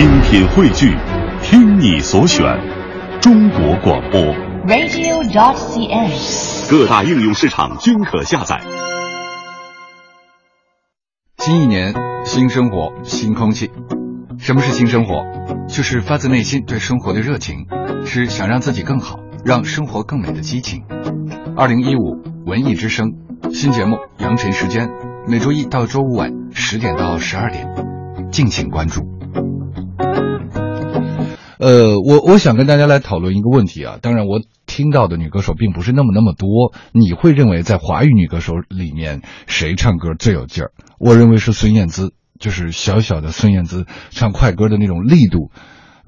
精品汇聚，听你所选，中国广播。radio.dot.cn，。各大应用市场均可下载。新一年，新生活，新空气。什么是新生活？就是发自内心对生活的热情，是想让自己更好，让生活更美的激情。二零一五文艺之声新节目《羊晨时间》，每周一到周五晚十点到十二点，敬请关注。呃，我我想跟大家来讨论一个问题啊，当然我听到的女歌手并不是那么那么多，你会认为在华语女歌手里面谁唱歌最有劲儿？我认为是孙燕姿，就是小小的孙燕姿唱快歌的那种力度。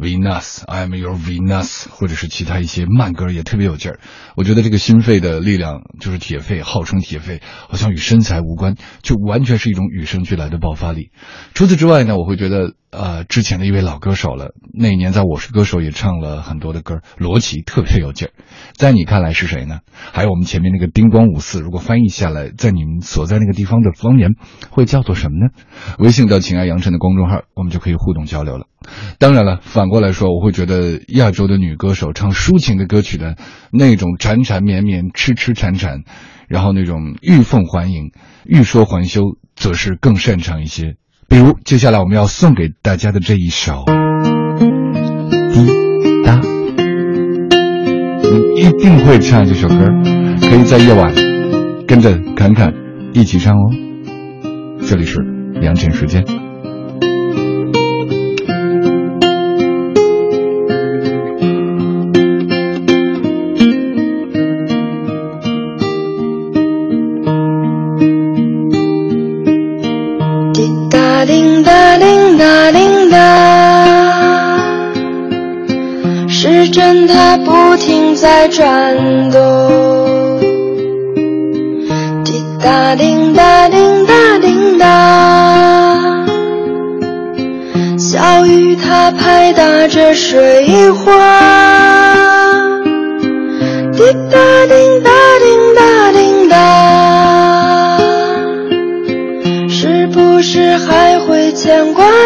Venus，I'm your Venus，或者是其他一些慢歌也特别有劲儿。我觉得这个心肺的力量就是铁肺，号称铁肺，好像与身材无关，就完全是一种与生俱来的爆发力。除此之外呢，我会觉得呃，之前的一位老歌手了，那一年在我是歌手也唱了很多的歌，罗琦特别有劲儿。在你看来是谁呢？还有我们前面那个叮咣五四，如果翻译下来，在你们所在那个地方的方言会叫做什么呢？微信到“情爱杨晨”的公众号，我们就可以互动交流了。当然了，反过来说，我会觉得亚洲的女歌手唱抒情的歌曲的那种缠缠绵绵、痴痴缠缠，然后那种欲凤还迎、欲说还休，则是更擅长一些。比如接下来我们要送给大家的这一首《滴答》，你一定会唱这首歌，可以在夜晚跟着侃侃一起唱哦。这里是良辰时间。叮答叮答叮答，时针它不停在转动。滴答叮答叮答叮答，小雨它拍打着水花。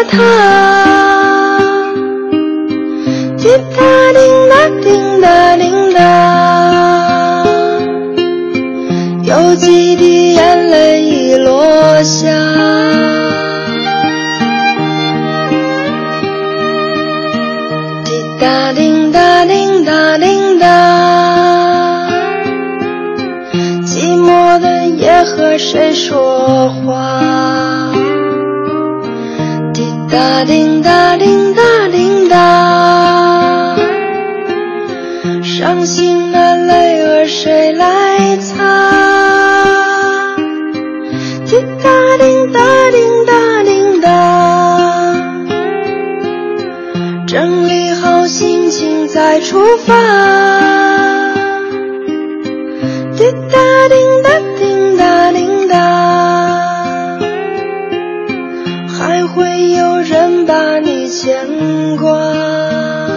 他？滴答叮答叮答叮答，有几滴眼泪已落下。滴答滴答滴答滴答，寂寞的夜和谁说话？哒叮哒叮哒叮哒，伤心的泪儿谁来擦？有人把你牵挂。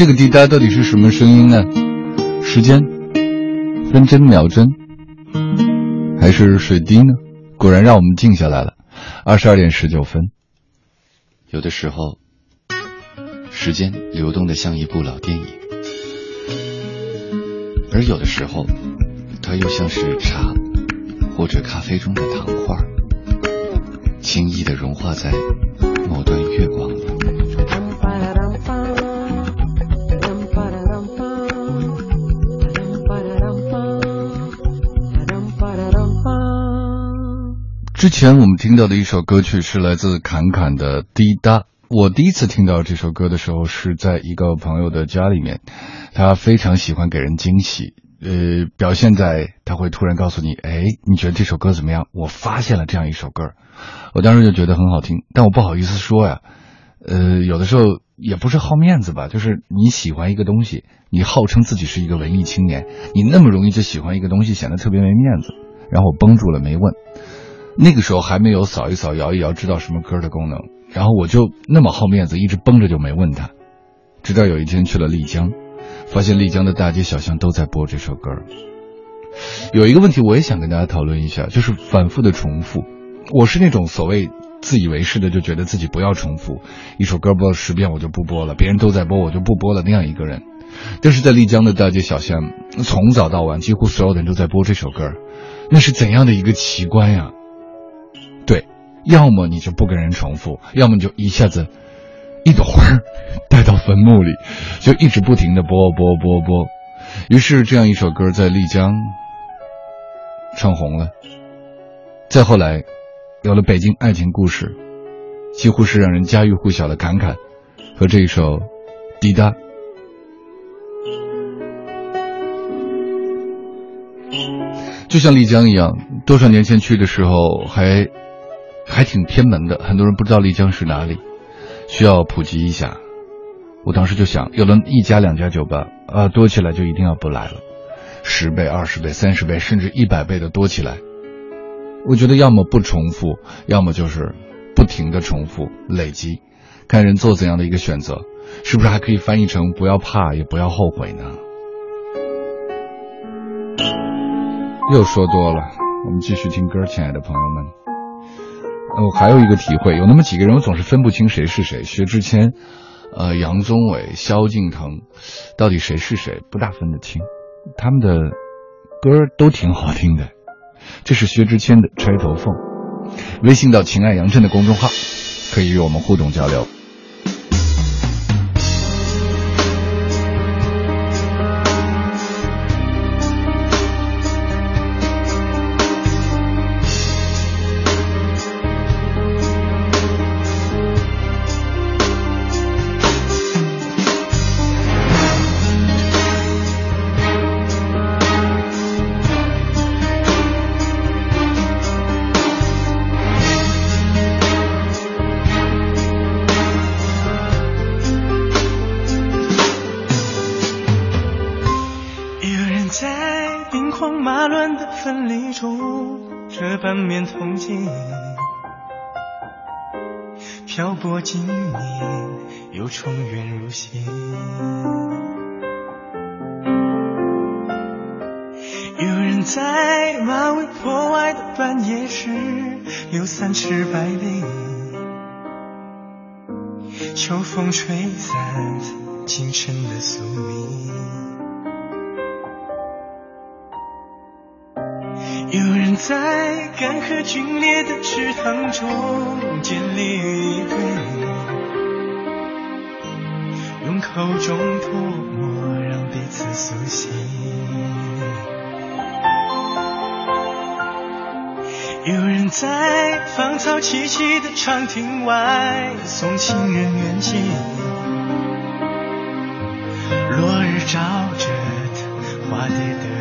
这个滴答到底是什么声音呢？时间，分针秒针，还是水滴呢？果然让我们静下来了。二十二点十九分。有的时候，时间流动的像一部老电影，而有的时候，它又像是茶或者咖啡中的糖块，轻易的融化在某段月光里。之前我们听到的一首歌曲是来自侃侃的《滴答》。我第一次听到这首歌的时候是在一个朋友的家里面，他非常喜欢给人惊喜，呃，表现在他会突然告诉你，哎，你觉得这首歌怎么样？我发现了这样一首歌，我当时就觉得很好听，但我不好意思说呀，呃，有的时候也不是好面子吧，就是你喜欢一个东西，你号称自己是一个文艺青年，你那么容易就喜欢一个东西，显得特别没面子，然后我绷住了没问。那个时候还没有扫一扫、摇一摇知道什么歌的功能，然后我就那么好面子，一直绷着就没问他。直到有一天去了丽江，发现丽江的大街小巷都在播这首歌。有一个问题我也想跟大家讨论一下，就是反复的重复。我是那种所谓自以为是的，就觉得自己不要重复一首歌播了十遍我就不播了，别人都在播我就不播了那样一个人。但是在丽江的大街小巷，从早到晚几乎所有的人都在播这首歌，那是怎样的一个奇观呀！要么你就不跟人重复，要么你就一下子一朵花带到坟墓里，就一直不停的播播播播。于是这样一首歌在丽江唱红了。再后来，有了《北京爱情故事》，几乎是让人家喻户晓的侃侃和这一首《滴答》。就像丽江一样，多少年前去的时候还。还挺偏门的，很多人不知道丽江是哪里，需要普及一下。我当时就想，有了一家两家酒吧，啊，多起来就一定要不来了，十倍、二十倍、三十倍，甚至一百倍的多起来。我觉得要么不重复，要么就是不停的重复累积，看人做怎样的一个选择，是不是还可以翻译成不要怕，也不要后悔呢？又说多了，我们继续听歌，亲爱的朋友们。我还有一个体会，有那么几个人，我总是分不清谁是谁。薛之谦、呃，杨宗纬、萧敬腾，到底谁是谁，不大分得清。他们的歌都挺好听的。这是薛之谦的《钗头凤》，微信到“情爱杨震”的公众号，可以与我们互动交流。半面铜镜，漂泊几年，又重圆如新。有人在马嵬坡外的半夜时，留三尺白绫，秋风吹散清晨的宿命。在干涸皲裂的池塘中，建立一对。用口中吐沫，让彼此苏醒。有人在芳草萋萋的长亭外送情人远行，落日照着他花蝶的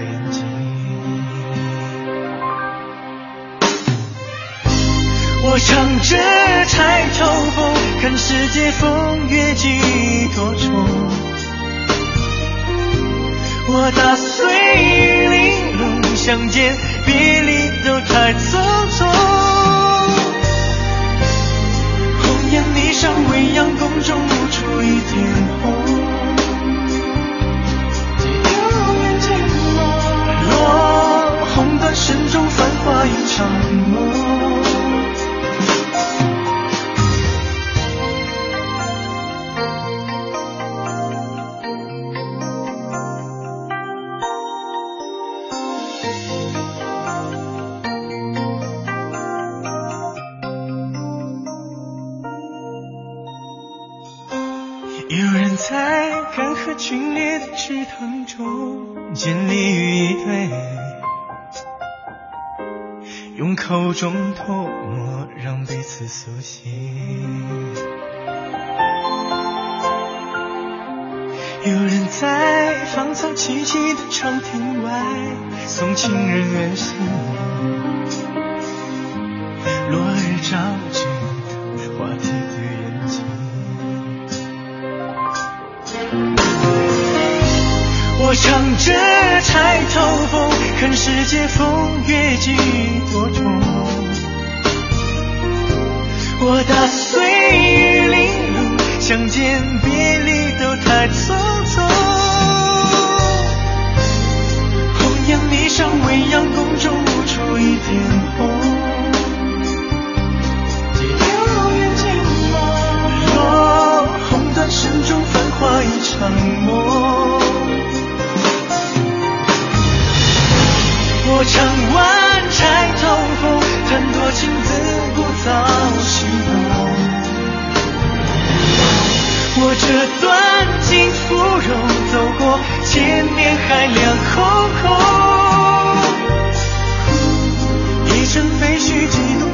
我唱着柴头风，看世界风月几多愁。我打碎玲珑，相见别离都太匆匆。在干涸皲裂的池塘中建立一对，用口中唾沫让彼此苏醒。有人在芳草萋萋的长亭外送情人远行，落日照进话题我唱着钗头凤，看世界风月几多重。我打碎玉玲珑，相见别离都太匆我唱完钗头凤，弹多情自古早西东。我这段金芙蓉，走过千年海两空空。一身废墟，几度